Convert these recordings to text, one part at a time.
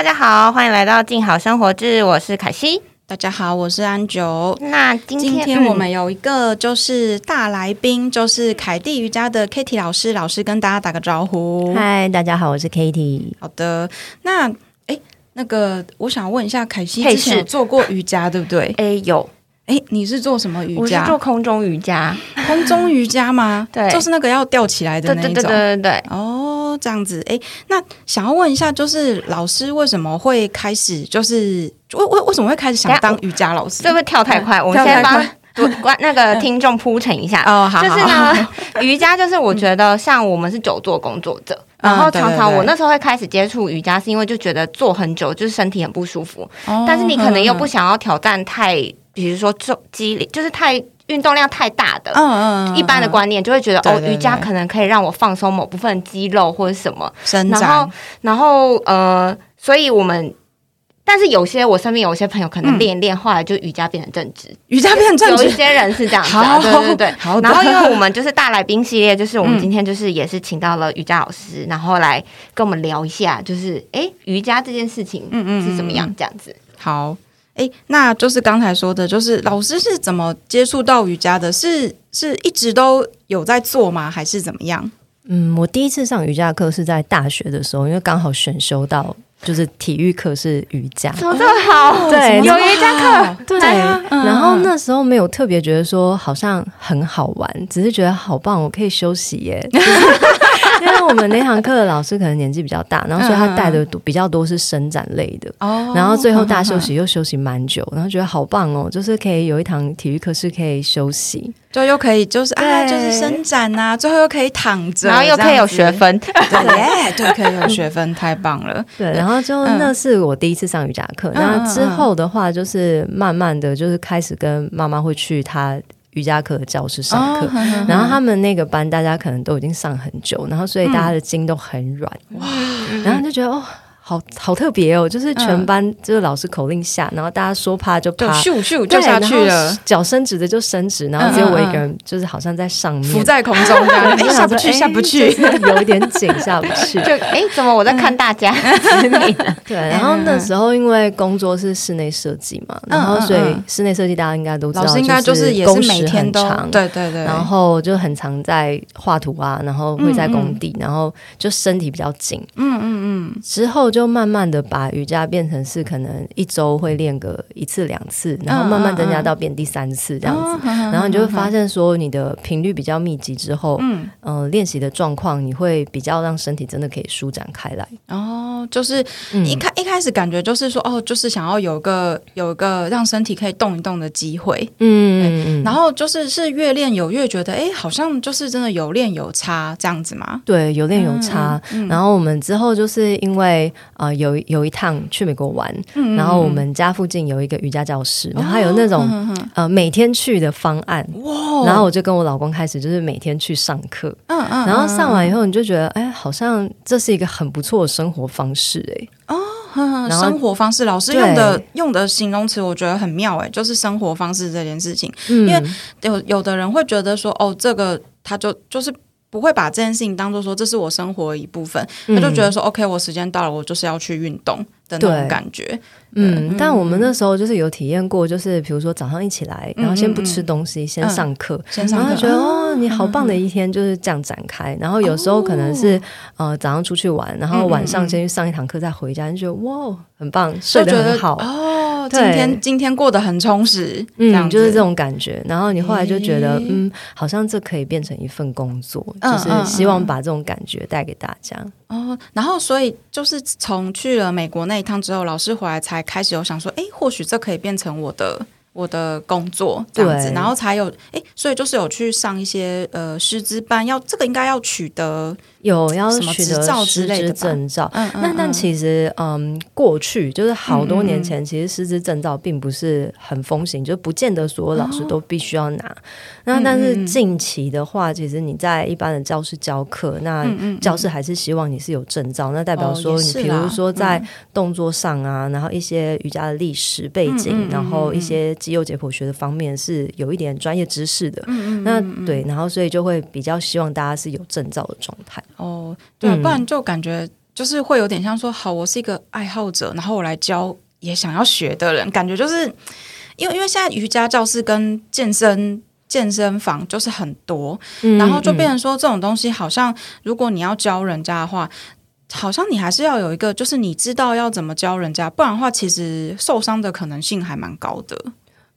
大家好，欢迎来到静好生活志，我是凯西。大家好，我是安九。那今天今天我们有一个就是大来宾，就是凯蒂瑜伽的 Kitty 老师，老师跟大家打个招呼。嗨，大家好，我是 Kitty。好的，那哎，那个我想问一下，凯西嘿之前有做过瑜伽对不对？哎有，哎，你是做什么瑜我是伽？做空中瑜伽，空中瑜伽吗？对就是那个要吊起来的对对对那一种。对对对。哦，这样子，哎，那想要问一下，就是老师为什么会开始，就是为为为什么会开始想当瑜伽老师？这会跳太快，我们先帮关那个听众铺陈一下。哦，好，就是好，呢，瑜伽就是我觉得像我们是久坐工作者，嗯然后常常我那时候会开始接触瑜伽，是因为就觉得坐很久就是身体很不舒服，哦但是你可能又不嗯想要挑战太，比如说重肌力，就是太运动量太大的。嗯嗯嗯一般的嗯观念就会觉得哦，瑜伽可能可以让我放松某部分肌肉或者什么，伸然后，然后呃，所以我们，但是有些我身边有些朋友可能嗯练一练，后来就瑜伽变成正直，瑜伽变正直，有一些人是这样子、啊，对对对。好然后因为我们就是大来宾系列，就是我们嗯。今天就是也是请到了瑜伽老师，然后来跟我们聊一下，就是诶瑜伽这件事情嗯嗯是怎么样？嗯这样子。好，哎，那就是刚才说的，就是老师是怎么接触到瑜伽的？是是一直都有在做吗？还是怎么样？嗯，我第一次上瑜伽课是在大学的时候，因为刚好选修到就是体育课是瑜伽。怎么这么好？对有瑜伽课，对，然后那时候没有特别觉得说好像很好玩，只是觉得好棒，我可以休息耶。我们那堂课的老师可能年纪比较大，然后所以他带的比较多是伸展类的。哦然后最后大休息 又休息蛮久，然后觉得好棒哦，就是可以有一堂体育课是可以休息，就又可以就是啊，就是伸展啊，最后又可以躺着，然后又可以有学分，分，对耶，对，可以有学分，太棒了。对，然后就嗯那是我第一次上瑜伽课。然后之后的话，就是慢慢的就是开始跟妈妈会去她瑜伽课的教室上课。哦然后他们那个班，大家可能都已经上很久，然后所以大家的筋都很软，哇！然后就觉得哦，好好特别哦，就是全班就是老师口令下，然后大家说趴就就趴，咻咻就对下去然了后，脚伸直的就伸直，然后只有我一个人就是好像在上面，浮在空中这样，哎，下不去，哎下不去。就是有一点紧，下不去。就哎，怎么我在看大家？对，然后那时候因为工作是室内设计嘛，嗯然后所以室内设计大家应该都知道，老师应该就是也是每天都对对对，然后就很常在画图啊，然后会在工地，然后就身体比较紧。嗯嗯嗯，之后就慢慢的把瑜伽变成是可能一周会练个一次两次，然后慢慢增加到变第三次这样子。然后你就会发现说，你的频率比较密集之后，嗯，呃，练习的状况你会比较让身体真的可以舒展开来。哦，就是嗯一开一开始感觉就是说，哦，就是想要有个有个让身体可以动一动的机会，嗯嗯然后就是是越练有越觉得，哎，好像就是真的有练有差这样子嘛。对，有练有差。嗯然后我们之后就是因为呃有有一趟去美国玩，嗯然后我们家附近有一个瑜伽教室，然后还有那种、呃每天去的方案。哇。然后我就跟我老公开始就是每天去上课，嗯嗯然后上完以后你就觉得，哎，好像这是一个很不错的生活方式，哎，哦然后生活方式，老师用的用的形容词我觉得很妙，哎，就是生活方式这件事情。嗯，因为有有的人会觉得说，哦，这个他就就是不会把这件事情当做说这是我生活的一部分，他就觉得说、OK，我时间到了，我就是要去运动的那种感觉。嗯，但我们那时候就是有体验过，就是比如说早上一起来，然后先不吃东西，先上课，先上课。然后就觉得哦，你好棒的一天就是这样展开。然后有时候可能是、呃早上出去玩，然后晚上先去上一堂课再回家，就觉得哇很棒，睡得得很好。哦，今天今天过得很充实，嗯，就是这种感觉。然后你后来就觉得，诶嗯，好像这可以变成一份工作，嗯就是希望把这种感觉带给大家。哦。然后所以就是从去了美国那一趟之后，老师回来才开始有想说，哎，或许这可以变成我的。我的工作这样子，对然后才有哎，所以就是有去上一些呃师资班，要这个应该要取得有要取得师资证照，嗯嗯那但嗯其实，嗯，过去就是好多年嗯前，其实师资证照并不是很风行，就不见得所有老师都必须要拿。那但是近期的话，其实你在一般的教室教课，那教室还是希望你是有证照，那代表哦说你比如说在嗯动作上啊，然后一些瑜伽的历史背景，然后一些肌肉解剖学的方面是有一点专业知识的。嗯那对，然后所以就会比较希望大家是有证照的状态。哦，对，啊不然就感觉就是会有点像说，好，我是一个爱好者，然后我来教也想要学的人，感觉就是因为因为现在瑜伽教室跟健身。健身房就是很多，然后就变成说这种东西，好像如果你要教人家的话，好像你还是要有一个，就是你知道要怎么教人家，不然的话，其实受伤的可能性还蛮高的。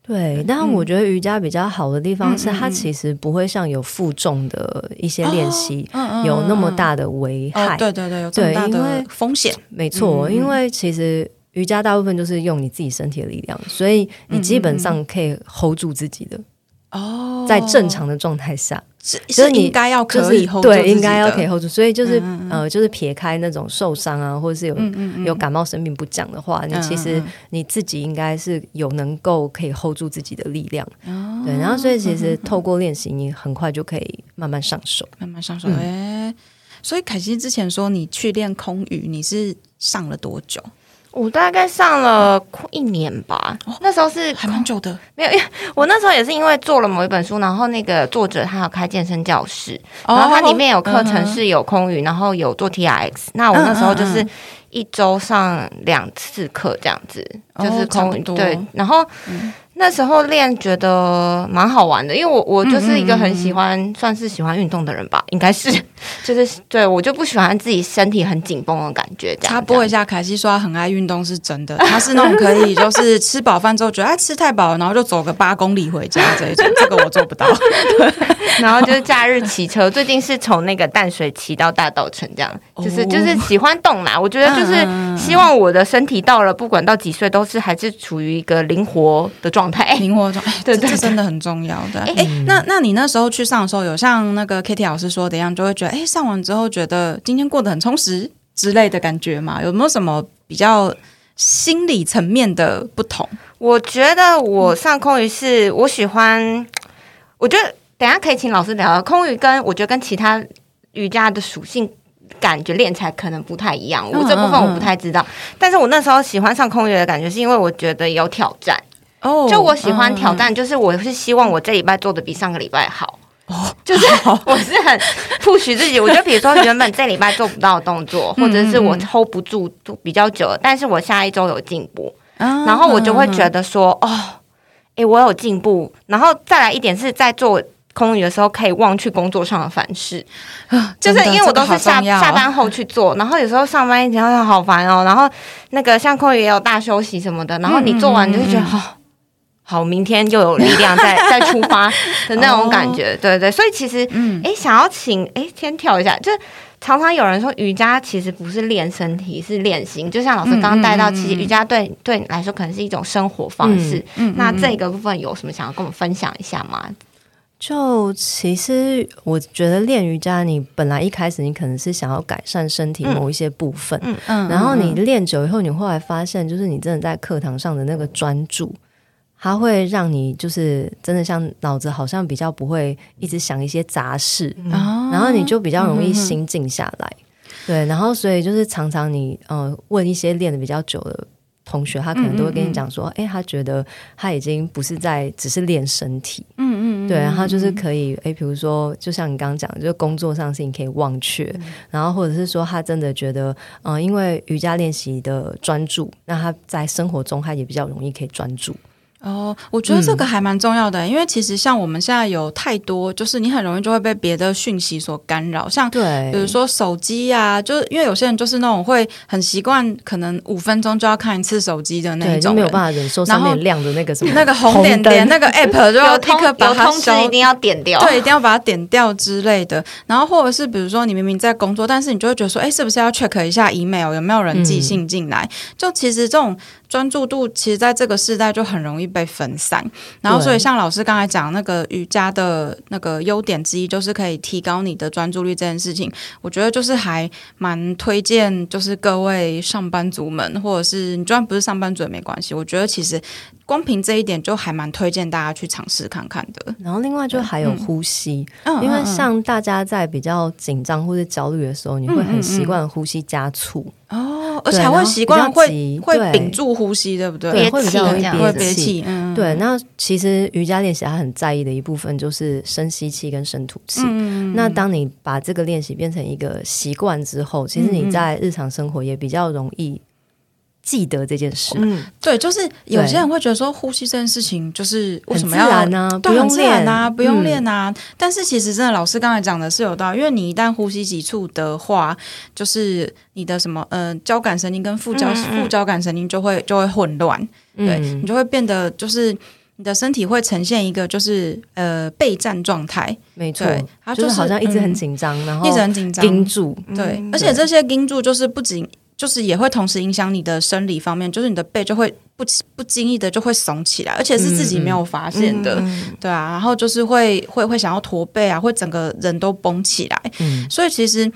对，但我觉得瑜伽比较好的地方是，它其实不会像有负重的一些练习有那么大的危害。对对对，有这么大的风险。没错，因为其实瑜伽大部分就是用你自己身体的力量，所以你基本上可以 hold 住自己的。哦，在正常的状态下，是是应该要可以 hold 住，对，应该要可以 hold 住。所以就是呃，就是撇开那种受伤啊，或者是有有感冒生病不讲的话，你其实你自己应该是有能够可以 hold 住自己的力量。对，然后所以其实透过练习，你很快就可以慢慢上手，慢慢上手。哎，所以凯西之前说你去练空语，你是上了多久？我大概上了快一年吧，那时候是还蛮久的。没有，因为我那时候也是因为做了某一本书，然后那个作者他有开健身教室，然后它里面有课程是有空余，然后有做 T R X。那我那时候就是一周上两次课这样子，就是空余对，然后。那时候练觉得蛮好玩的，因为我我就是一个很喜欢算是喜欢运动的人吧，应该是 就是对我就不喜欢自己身体很紧绷的感觉。插播一下，凯西说他很爱运动是真的，他是那种可以就是吃饱饭之后觉得哎吃太饱，然后就走个八公里回家这一种，这个我做不到。然后就是假日骑车，最近是从那个淡水骑到大稻城，这样就是就是喜欢动嘛。我觉得就是希望我的身体到了不管到几岁都是还是处于一个灵活的状。状态 灵活状，对对，这真的很重要的。哎，那那你那时候去上的时候，有像那个 Kitty 老师说的一样，就会觉得，哎，上完之后觉得今天过得很充实之类的感觉吗？有没有什么比较心理层面的不同？我觉得我上空余是我喜欢，我觉得等下可以请老师聊空余，跟我觉得跟其他瑜伽的属性。感觉练起来可能不太一样，我这部分我不太知道。但是我那时候喜欢上空余的感觉，是因为我觉得有挑战。哦，就我喜欢挑战，就是我是希望我这礼拜做的比上个礼拜好。哦，就是 我是很 push 自己。我就比如说原本这礼拜做不到的动作，或者是我 hold 不住比较久，但是我下一周有进步，然后我就会觉得说，哦，哎，我有进步。然后再来一点是在做空余的时候，可以忘去工作上的烦事，就是因为我都是下下班后去做，然后有时候上班一天好烦哦。然后那个像空余也有大休息什么的，然后你做完就会觉得好。好，明天又有力量再再 出发的那种感觉，对对，所以其实，哎，想要请，哎，先跳一下，就是常常有人说瑜伽其实不是练身体，是练心。就像老师刚刚带到，其实瑜伽对对你来说可能是一种生活方式。那这个部分有什么想要跟我们分享一下吗？就其实我觉得练瑜伽，你本来一开始你可能是想要改善身体某一些部分，嗯嗯，然后你练久以后，你后来发现，就是你真的在课堂上的那个专注。它会让你就是真的像脑子好像比较不会一直想一些杂事，然后你就比较容易心静下来。对，然后所以就是常常你呃问一些练的比较久的同学，他可能都会跟你讲说，哎，他觉得他已经不是在只是练身体，嗯嗯，对，然后就是可以，哎，比如说就像你刚刚讲，就是工作上事情可以忘却，然后或者是说他真的觉得，嗯，因为瑜伽练习的专注，那他在生活中他也比较容易可以专注。哦，我觉得这个还蛮重要的，因为其实像我们现在有太多，就是你很容易就会被别的讯息所干扰，像对，比如说手机呀，就是因为有些人就是那种会很习惯，可能五分钟就要看一次手机的那种，没有办法忍受上面亮的那个什么那个 红点点那个 app 就要立刻把它知一定要点掉，对，一定要把它点掉之类的。然后或者是比如说你明明在工作，但是你就会觉得说，哎，是不是要 check 一下 email 有没有人寄信进来？就其实这种。专注度其实在这个时代就很容易被分散，然后所以像老师刚才讲那个瑜伽的那个优点之一，就是可以提高你的专注力这件事情，我觉得就是还蛮推荐，就是各位上班族们，或者是你就算不是上班族也没关系，我觉得其实。光凭这一点就还蛮推荐大家去尝试看看的。然后另外就还有呼吸，因为像大家在比较紧张或者焦虑的时候，你会很习惯呼吸加速。哦，而且还会习惯会会屏住呼吸，对不对？对，憋会比较容易气这样会憋气。憋气，嗯，对，那其实瑜伽练习它很在意的一部分就是深吸气跟深吐气。嗯那当你把这个练习变成一个习惯之后，其实嗯你在日常生活也比较容易记得这件事，嗯，对，就是有些人会觉得说呼吸这件事情就是为什么要然呢、对，不用练啊，不用嗯。练啊。但是其实真的，老师刚才讲的是有道理，因为你一旦呼吸急促的话，就是你的什么呃交感神经跟副交、嗯嗯。副交感神经就会就会混乱，对、嗯。你就会变得就是你的身体会呈现一个就是呃备战状态，没错对，它就好像一直很嗯紧张，然后一直很紧张，盯住，对，嗯而且这些盯住就是不仅就是也会同时影响你的生理方面，就是你的背就会不不经意的就会耸起来，而且是自己没有发现的，嗯对啊，然后就是会会会想要驼背啊，会整个人都绷起来，嗯，所以其实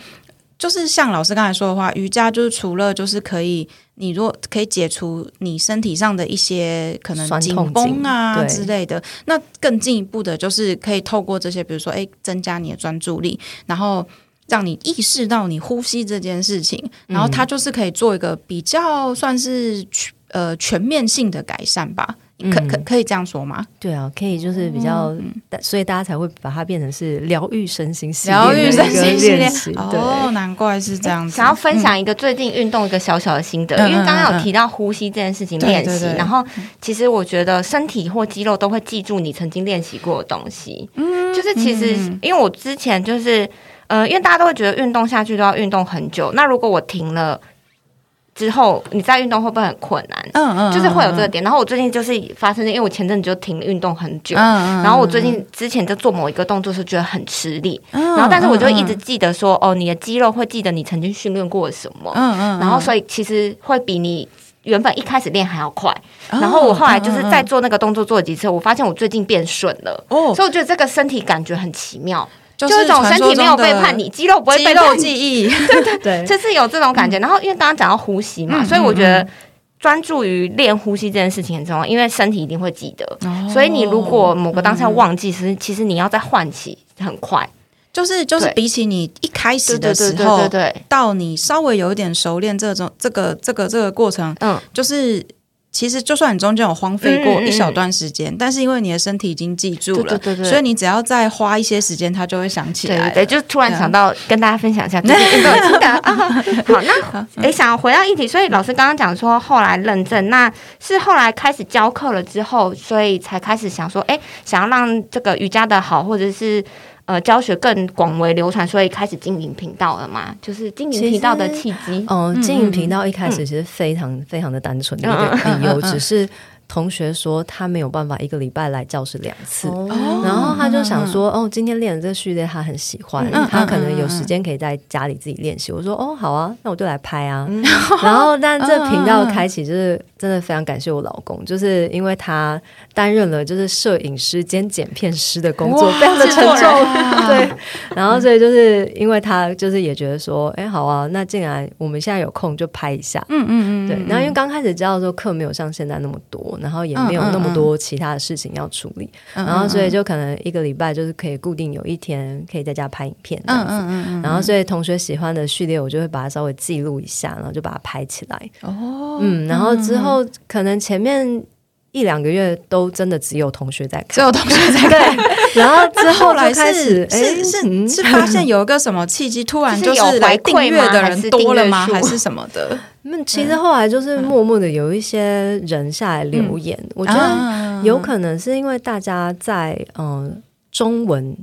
就是像老师刚才说的话，瑜伽就是除了就是可以，你如果可以解除你身体上的一些可能紧绷啊之类的，那更进一步的就是可以透过这些，比如说哎，增加你的专注力，然后。让你意识到你呼吸这件事情，然后它就是可以做一个比较算是全呃全面性的改善吧，可可嗯可以这样说吗？对啊，可以就是比较，嗯。所以大家才会把它变成是疗愈身心系列疗愈身的一个心哦，对，难怪是这样子。想要分享一个最近运动一个小小的心得，嗯因为刚刚有提到呼吸这件事情对练习然后其实我觉得身体或肌肉都会记住你曾经练习过的东西。嗯，就是其实嗯。因为我之前就是呃，因为大家都会觉得运动下去都要运动很久，那如果我停了之后，你再运动会不会很困难？嗯嗯，就是会有这个嗯，点。然后我最近就是发生，因为我前阵子就停运动很久。嗯然后我最近之前就做某一个动作是觉得很吃力，嗯然后但是我就一直记得说，哦，你的肌肉会记得你曾经训练过什么，嗯嗯，然后所以其实会比你原本一开始练还要快。然后我后来就是在做那个动作做了几次，我发现我最近变顺了，哦，所以我觉得这个身体感觉很奇妙，就就是一种身体没有背叛你，肌肉不会背叛你，记忆，对 对，就是有这种感觉。然后因为刚刚讲到呼吸嘛，嗯所以我觉得。专注于练呼吸这件事情很重要，因为身体一定会记得。所以你如果某个当下忘记，其实其实你要再唤起很快。就是就是比起你一开始的对对对时候对对，到你稍微有一点熟练这种这个这个这个过程，嗯，就是。其实，就算你中间有荒废过一小段时间，但是因为你的身体已经记住了，对对对对所以你只要再花一些时间，它就会想起来了。对对对，就突然想到跟大家分享一下最近 运动的心得啊。好，那哎，想回到议题，所以老师刚刚讲说后来认证，那是后来开始教课了之后，所以才开始想说，哎，想要让这个瑜伽的好，或者是。呃，教学更广为流传，所以开始经营频道了嘛？就是经营频道的契机。哦，嗯经营频道一开始其实非常非常的单纯的一个理由，只是同学说他没有办法一个礼拜来教室两次。哦然后他就想说，哦，今天练的这个序列他很喜欢，嗯他可能有时间可以在家里自己练习。我说，哦，好啊，那我就来拍啊。然后，但这频道开启就是真的非常感谢我老公，就是因为他担任了就是摄影师兼剪片师的工作，非常的沉重。人 对，然后所以就是因为他就是也觉得说，哎，好啊，那既然我们现在有空就拍一下。嗯嗯嗯，对，嗯然后因为刚开始教的时候课没有像现在那么多，然后也没有那么多其他的事情要处理，嗯然后所以就可能一个礼拜就是可以固定有一天可以在家拍影片这嗯样子。嗯嗯嗯，然后，所以同学喜欢的序列，我就会把它稍微记录一下，然后就把它拍起来。哦，嗯，然后之后可能前面一两个月都真的只有同学在看，只有同学在 看。然后之后后来开始是哎是嗯。是是发现有一个什么契机，突然 就是来订阅的人多了吗？还是什么的？那，其实后来就是默默的有一些人下来留言，我觉得啊。有可能是因为大家在嗯、呃中文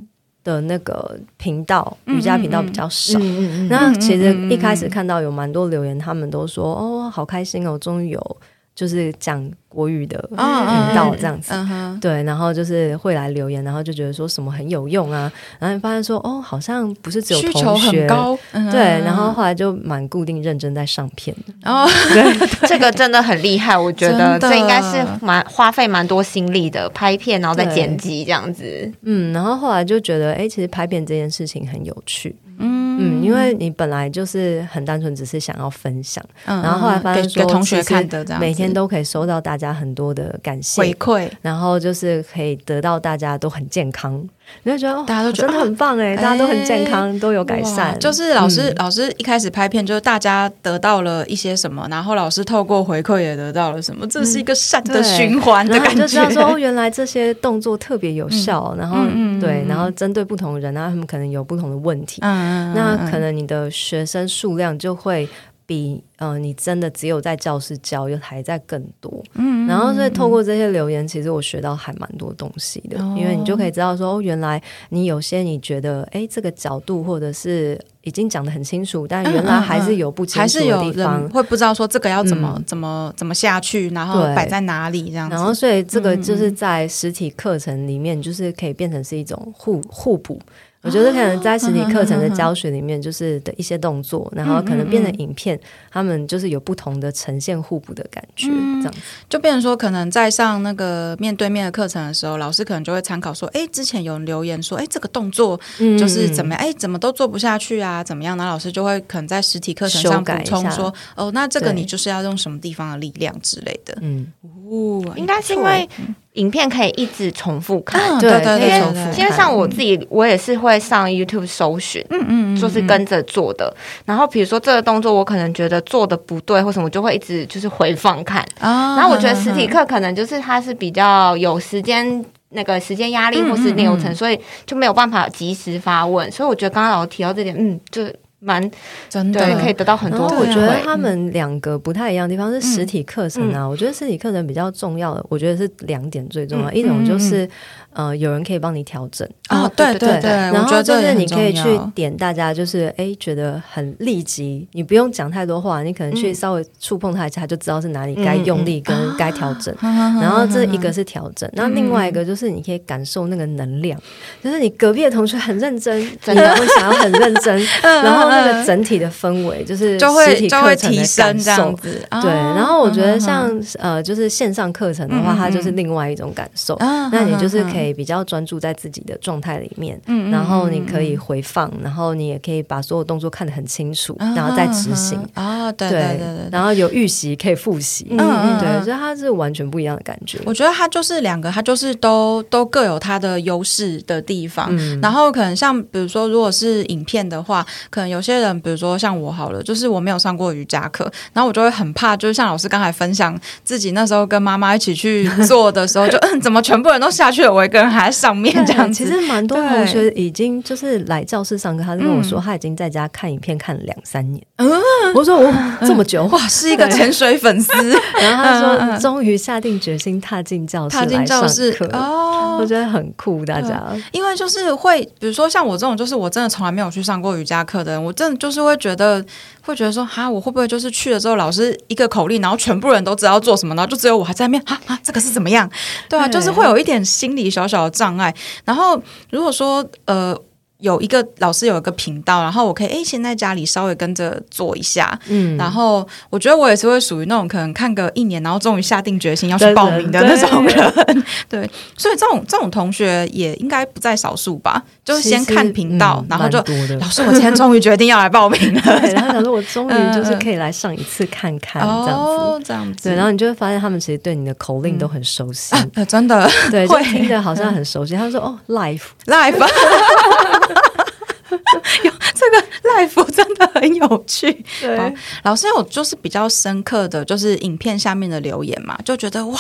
的那个频道瑜伽频道比较少。嗯嗯。那其实一开始看到有蛮多留言，他们都说哦，好开心哦，终于有就是讲国语的频嗯道这样子。对，然后就是会来留言，然后就觉得说什么很有用啊，然后发现说哦，好像不是只有需求同学。很，高，嗯对，然后后来就蛮固定认真在上片。的。哦，这个真的很厉害，我觉得。这应该是蛮花费蛮多心力的，拍片然后再剪辑这样子。嗯，然后后来就觉得，哎，其实拍片这件事情很有趣，嗯因为你本来就是很单纯，只是想要分享，嗯然后后来发现给说同学看的每天都可以收到大家很多的感谢回，馈，然后就是可以得到大家都很健康，你会觉得哦，大家都觉得真的很棒哎，大家都很健康，都有改善。就是老师、老师一开始拍片，就是大家得到了一些什么，然后老师透过回馈也得到了什么，这是一个善的循环的感觉。你就知道说，哦，原来这些动作特别有效，然后对，嗯。然后针对不同人，然后他们可能有不同的问题，那可能你的学生数量就会比呃你真的只有在教室教又还在更多。嗯然后所以透过这些留言，其实我学到还蛮多东西的，哦因为你就可以知道说，哦，原来你有些你觉得哎这个角度或者是已经讲得很清楚，但原来还是有不清还楚的是有人地方。会不知道说这个要怎么、嗯怎么怎么下去，然后摆在哪里这样子。然后，所以这个嗯就是在实体课程里面，就是可以变成是一种互互补。我觉得可能在实体课程的教学里面，就是的一些动作，然后可能变成影片，他们就是有不同的呈现互补的感觉，嗯这样。就变成说，可能在上那个面对面的课程的时候，老师可能就会参考说，哎，之前有人留言说，哎，这个动作嗯就是怎么样，哎、怎么都做不下去啊，怎么样？然后老师就会可能在实体课程上补充说，哦，那这个你就是要用什么地方的力量之类的。嗯，哦，应该是因为影片可以一直重复看。嗯，对对对对可以重复因为像我自己，我也是会上 YouTube 搜寻，嗯嗯嗯，就是跟着做的。然后比如说这个动作，我可能觉得做的不对或什么，我就会一直就是回放看。啊，然后我觉得实体课可能就是它是比较有时间。那个时间压力或是流程，所以就没有办法及时发问，所以我觉得刚刚老师提到这点，嗯，就蛮真的。对，可以得到很多我觉得。他们两个不太一样的地方是实体课程啊，我觉得实体课程比较重要的，我觉得是两点最重要，嗯。一种就是呃有人可以帮你调整，哦，对对对然后就是你可以去点大家，就是哎觉得很立即，你不用讲太多话，你可能去嗯。稍微触碰他一下，他就知道是哪里该用力跟该调整。然然后这一个是调整，那另外一个就是你可以感受那个能量，就是你隔壁的同学很认真，你也会想要很认真，然后那个整体的氛围就是就会就会提升感受。这样。子。对，哦然后我觉得嗯像呃，就是线上课程的话，它就是嗯另外一种感受。啊那你就是可以，以比较专注在自己的状态里面，嗯然后你可以回放，然后你也可以把所有动作看得很清楚，嗯然后再执行。啊，对对对。然后有预习可以复习，嗯嗯对，嗯所以它是完全不一样的感觉。我觉得它就是两个，它就是都都各有它的优势的地方。嗯然后可能像比如说，如果是影片的话，可能有些人，比如说像我好了，就是我没有上过瑜伽课，然后我就会很怕，就是像老师刚才分享自己那时候跟妈妈一起去做的时候，就嗯，怎么全部人都下去了，我一个人还在上面这样子。其实蛮多同学已经就是来教室上课，他就跟我说嗯。他已经在家看影片看了两三年。嗯。我说我这么久，哇，是一个潜水粉丝，然后他说终于下定决心踏进教室踏进教室课，哦。我觉得很酷，大家。因为就是会，比如说像我这种，就是我真的从来没有去上过瑜伽课的人，我真的就是会觉得，会觉得说，哈，我会不会就是去了之后，老师一个口令，然后全部人都知道做什么，然后就只有我还在那边，哈哈，这个是怎么样？对啊，就是会有一点心理小小小的障碍。然后如果说，呃。有一个老师有一个频道，然后我可以诶，先在家里稍微跟着做一下，嗯。然后我觉得我也是会属于那种可能看个一年，然后终于下定决心要去报名的那种人。对，所以这种这种同学也应该不在少数吧？就是先看频道，嗯然后就老师，我今天终于决定要来报名了。对，然后想说 我终于就是可以来上一次看看这样子。哦，这样子，对，然后你就会发现他们其实对你的口令都很熟悉，啊真的。对，就会。听着好像很熟悉。他说：“哦，life，live，有这个 life 真的很有趣。对老师有就是比较深刻的就是影片下面的留言嘛，就觉得哇，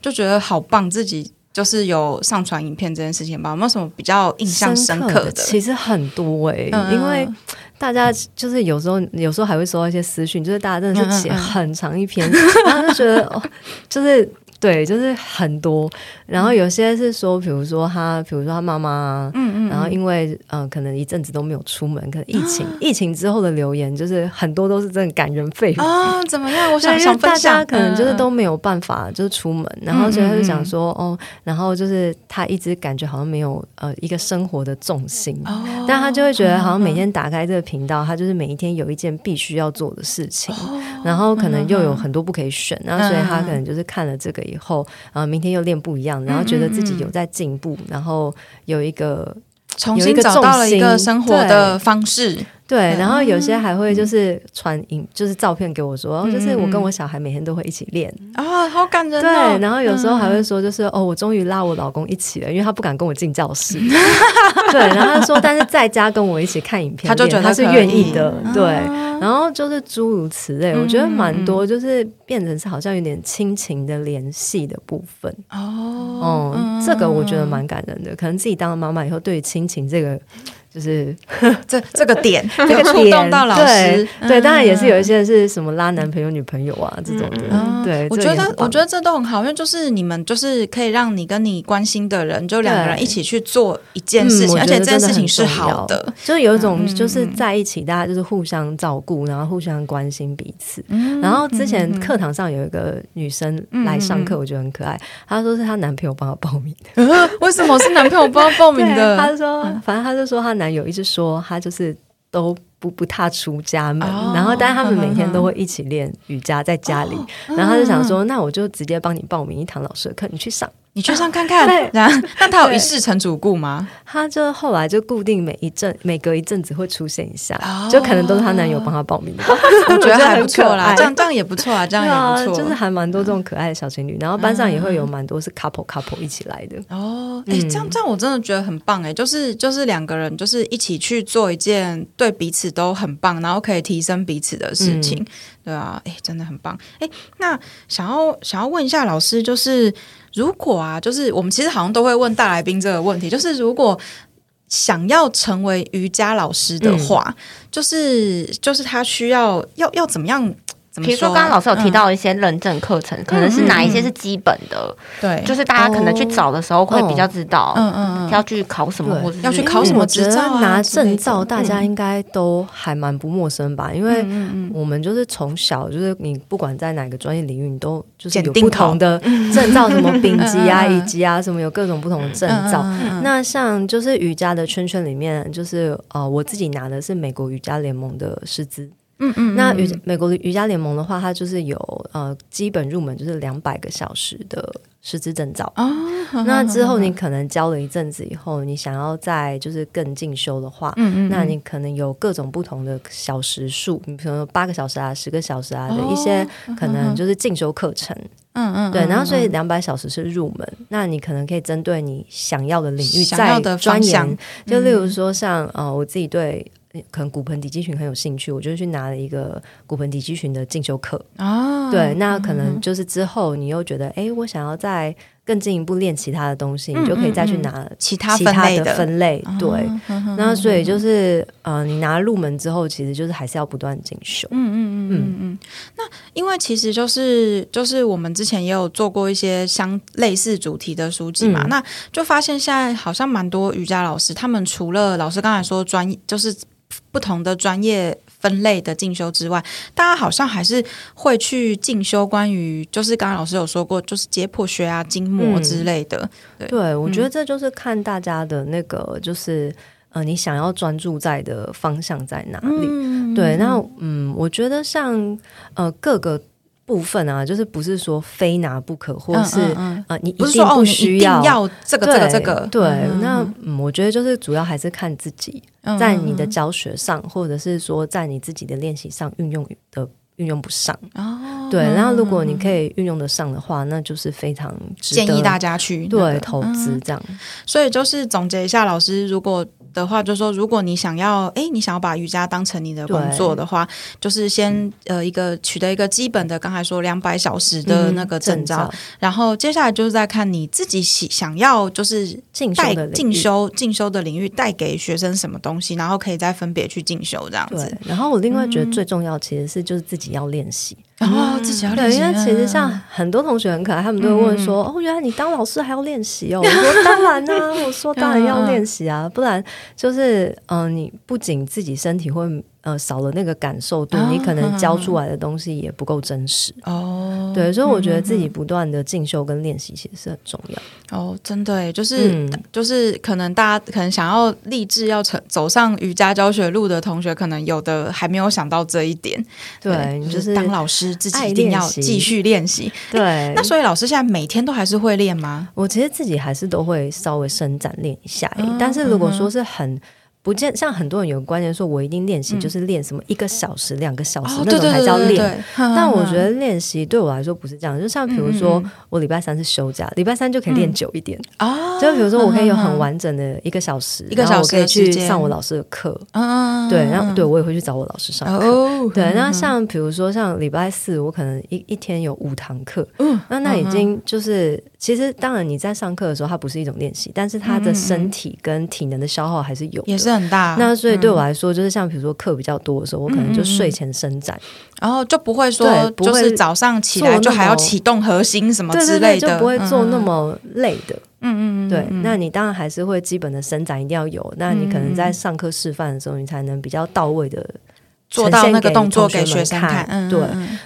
就觉得好棒，自己就是有上传影片这件事情吧。有没有什么比较印象深刻的？其实很多哎、嗯因为大家就是有时候有时候还会收到一些私讯，就是大家真的是写很长一篇，然后就觉得哦，就是。对，就是很多，然后有些是说，比如说他，比如说他妈妈，嗯嗯，然后因为呃，可能一阵子都没有出门，可能疫情，疫情之后的留言就是很多都是真的感人肺腑，啊，怎么样？我对，想想分享，家可能就是嗯都没有办法就是出门，然后所以他就想说哦，然后就是他一直感觉好像没有呃一个生活的重心，哦。但他就会觉得好像每天打开这个频道，他就是每一天有一件必须要做的事情，哦然后可能又有很多不可以选，然后所以他嗯可能就是看了这个以后，呃，明天又练不一样，然后觉得自己有在进步，然后有一个重新找到了一个生活的方式。对，然后有些还会就是传影，就是照片给我说，嗯就是我跟我小孩每天都会一起练。啊，好感人对哦。，然后有时候还会说，就是哦，我终于拉我老公一起了，因为他不敢跟我进教室。对，然后他说，但是在家跟我一起看影片，他就觉得他是愿意的。对，啊然后就是诸如此类，嗯我觉得蛮多，就是变成是好像有点亲情的联系的部分。哦，嗯，这个我觉得蛮感人的。可能自己当了妈妈以后，对于亲情这个就是这这个点，这个 触动到老师，对对，当然也是有一嗯。些是什么拉男朋友、女朋友啊这种的。嗯对，我觉得我觉得这都很好，因为就是你们就是可以让你跟你关心的人，就两个人一起去做一件事情，嗯而且这件事情是好的。就是有一种嗯就是嗯在一起，大家就是互相照顾，然后互相关心彼此。嗯然后之前课堂上有一个女生来上课，我觉得很可爱。她说是她男朋友帮她报名的，为什么是男朋友帮她报名的她？说，反正她就说她男友一直说他就是都不不踏出家门，哦然后但是他们每天都会一起练瑜伽在家里。然后她就想说，那我就直接帮你报名一堂老师的课，你去上。你去上看看对。然后，那他有一世成主顾吗？他就后来就固定每一阵每隔一阵子会出现一下，哦就可能都是她男友帮她报名的。我觉得还不错啦，这样这样也不错啊，这样也不错。就是还蛮多这种可爱的小情侣，然后班上也会有蛮多是 couple couple 一起来的。哦，哎、嗯这样这样我真的觉得很棒哎，就是就是两个人就是一起去做一件对彼此都很棒，然后可以提升彼此的事情，对啊，哎，真的很棒。哎，那想要想要问一下老师，就是如果啊，就是我们其实好像都会问大来宾这个问题，就是如果。想要成为瑜伽老师的话，就是就是他需要要要怎么样？比如说刚刚老师有提嗯。到一些认证课程，可能是哪一些是基本的，对，就是大家可能去找的时候会比较知道，嗯嗯嗯，要去考什么，或者是要去考什么我觉得执照啊拿证照，大家应该都还蛮不陌生吧？因为我们就是从小就是你不管在哪个专业领域，你都就是有不同的 证照，什么丙级啊、乙级啊，什么有各种不同的证照。那像就是瑜伽的圈圈里面，就是呃，我自己拿的是美国瑜伽联盟的师资。嗯嗯，那瑜美国的瑜伽联盟的话，它就是有呃基本入门就是两百个小时的师资证照。哦，那之后你可能教了一阵子以后，你想要再就是更进修的话，嗯嗯那你可能有各种不同的小时数，你比如说八个小时啊、十个小时啊的哦一些可能就是进修课程。嗯嗯，对，然后所以嗯两百小时是入门，那你可能可以针对你想要的领域再钻研。就例如说像呃，我自己对。可能骨盆底肌群很有兴趣，我就去拿了一个骨盆底肌群的进修课。啊，对，那可能就是之后你又觉得，哎，我想要再更进一步练其他的东西，你就可以再去拿其他其他的分类的分类。对，嗯那所以就是呃，你拿入门之后，其实就是还是要不断进修。嗯嗯嗯嗯嗯。那因为其实就是就是我们之前也有做过一些相类似主题的书籍嘛，嗯那就发现现在好像蛮多瑜伽老师，他们除了老师刚才说专就是不同的专业分类的进修之外，大家好像还是会去进修关于就是刚刚老师有说过，就是解剖学啊、筋膜嗯之类的。对，我嗯觉得这就是看大家的那个，就是呃，你想要专注在的方向在哪里。嗯对，那嗯，我觉得像呃各个部分啊，就是不是说非拿不可，或是、嗯嗯呃你不是说哦，你一定需要。这个这个这个，对，嗯那嗯，我觉得就是主要还是看自己嗯在你的教学上，或者是说在你自己的练习上运用的运用不上。哦，对，然后如果你可以运用得上的话，那就是非常值得建议大家去那个。对投资这样。所以就是总结一下，老师如果的话，就说如果你想要，哎，你想要把瑜伽当成你的工作的话，就是先呃一个取得一个基本的，刚才说两百小时的那个证照，嗯然后接下来就是在看你自己喜想要就是带进修的进修进修的领域带给学生什么东西，然后可以再分别去进修这样子。对。，然后我另外觉得最重要其实是就是自己要练习，然后自己要练对，因为其实像很多同学很可爱，他们都会问说：“哦，原来你当老师还要练习哦？” 我说：“当然啦、我说：“当然要练习啊，不然就是嗯、呃你不仅自己身体会呃少了那个感受度，你可能教出来的东西也不够真实。哦，对，所以我觉得自己不断的进修跟练习其实是很重要。哦，真的，就是、嗯就是可能大家可能想要立志要成走上瑜伽教学路的同学，可能有的还没有想到这一点。对，就就是是当老师自己一定要继续练习。对。那所以老师现在每天都还是会练吗？我其实自己还是都会稍微伸展练一下、但是如果说是很不见像很多人有个观念说，我一定练习就是练什么一个小时、两个小时哦，那种才叫练。但我觉得得练习对我来说不是这样，就像比如说我礼拜三是休假，礼拜三就可以练久一点。啊，就比如说我可以有很完整的一个小时，一个小时我可以去上我老师的课，嗯，对，然后对我也会去找我老师上课。哦，对，那像比如说像礼拜四，我可能一一天有五堂课，嗯那那已经就是，其实当然你在上课的时候，它不是一种练习，但是它的身体跟体能的消耗还是有是很大，那所以对我来说，就是像比如说课比较多的时候，我可能就睡前伸展，然后就不会说不会就是早上起来就还要启动核心什么对对对，之类的，就不会做那嗯么累的。嗯嗯嗯，对，那你当然还是会基本的伸展一定要有，那你可能在上课示范的时候，你才能比较到位的做到那个动作给学生看，嗯对，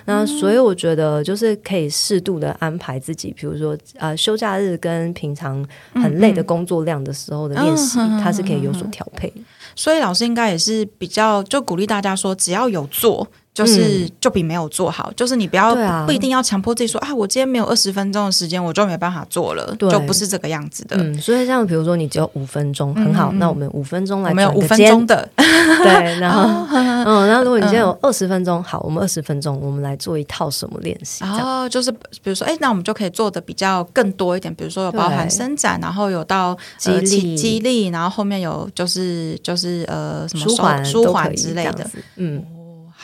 那所以我觉得就是可以适度的安排自己，比如说呃休假日跟平常很累的工作量的时候的练习，嗯嗯嗯它是可以有所调配。所以老师应该也是比较就鼓励大家说，只要有做。就是就比没有做好，就是你不要、不一定要强迫自己说啊，我今天没有二十分钟的时间，我就没办法做了，就不是这个样子的。嗯，所以像比如说你只有五分钟，很好，那我们五分钟来我们有五分钟的，对，然后嗯，然后如果你今天有二十分钟，好，我们二十分钟，我们来做一套什么练习？哦，就是比如说，哎，那我们就可以做的比较更多一点，比如说有包含伸展，然后有到激呃激励激励，然后后面有就是就是呃什么舒缓舒缓之类的。嗯。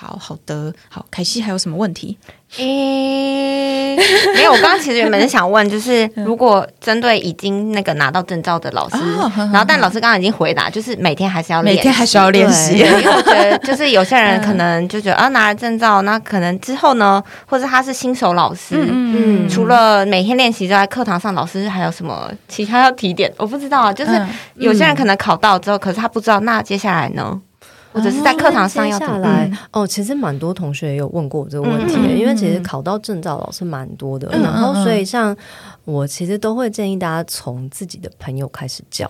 好好的，好，凯西还有什么问题？诶、没有，我刚刚其实原本是想问，就是 如果针对已经那个拿到证照的老师，哦然后但老师刚刚已经回答，就是每天还是要练，每天还是要练习因为我觉得 就是有些人可能就觉得啊拿了证照，那可能之后呢，或者他是新手老师，嗯除了每天练习之外，课堂上老师还有什么其他要提点？我不知道啊，就是嗯有些人可能考到之后，可是他不知道那接下来呢，或者是在课堂上要接怎么？下来哦，其实蛮多同学也有问过我这个问题，因为其实考到证照老师蛮多的，嗯然后嗯所以像我其实都会建议大家从自己的朋友开始教，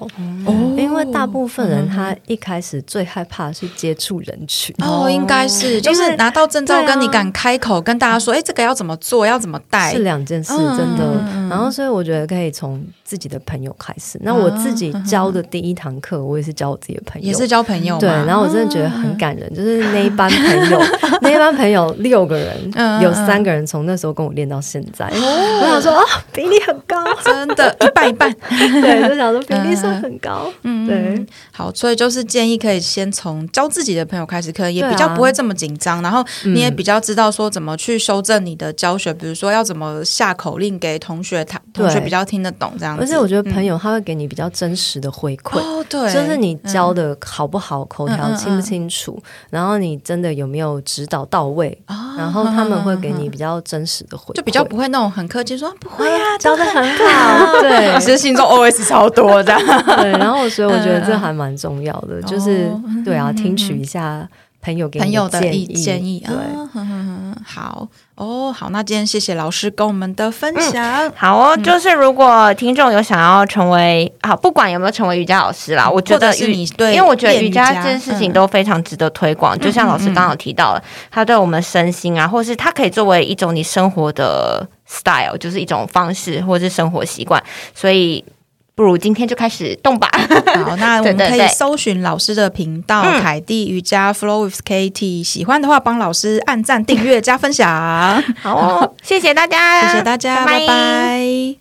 哦。因为大部分人他一开始最害怕的是接触人群。哦，应该是就是拿到证照，跟你敢开口跟大家说，哎，这个要怎么做，要怎么带。是，两件事，嗯真的。然后，所以我觉得可以从自己的朋友开始。那我自己教的第一堂课，我也是教我自己的朋友，也是交朋友嘛。对，然后我真的觉得很感人，就是那一班朋友，那一班朋友六个人嗯，有三个人从那时候跟我练到现在。我想说啊，比例很高，真的，一半一半。对，就想说比例算很高，嗯对，好，所以就是建议可以先从教自己的朋友开始，可能也比较不会这么紧张，然后你也嗯比较知道说怎么去修正你的教学，比如说要怎么下口令给同学，他同学比较听得懂这样子。而且我觉得朋友他会给你比较真实的回馈。哦，对，就是你教的好不好，口条清不清楚，然后你真的有没有指导到位，哦然后他们会给你比较真实的回馈，就比较不会那种很客气说不会呀、啊教的很好，对。其实心中 OS 超多的。对，然后所以我觉得这还蛮重要的，就是哦。对啊，听取一下朋友给你朋友的建意建议，对。好哦，好，那今天谢谢老师跟我们的分享。好哦，就是如果听众有想要成为好，不管有没有成为瑜伽老师啦，我觉得瑜你对因为我觉得瑜伽伽这件事情嗯都非常值得推广。就像老师刚刚有提到了，它对我们身心啊，或是它可以作为一种你生活的 style，就是一种方式或是生活习惯，所以。不如今天就开始动吧。好，那我们可以搜寻老师的频道嗯。凯蒂瑜伽 Flow with Katie，喜欢的话帮老师按赞、订阅、加分享。好哦，谢谢大家，谢谢大家，拜拜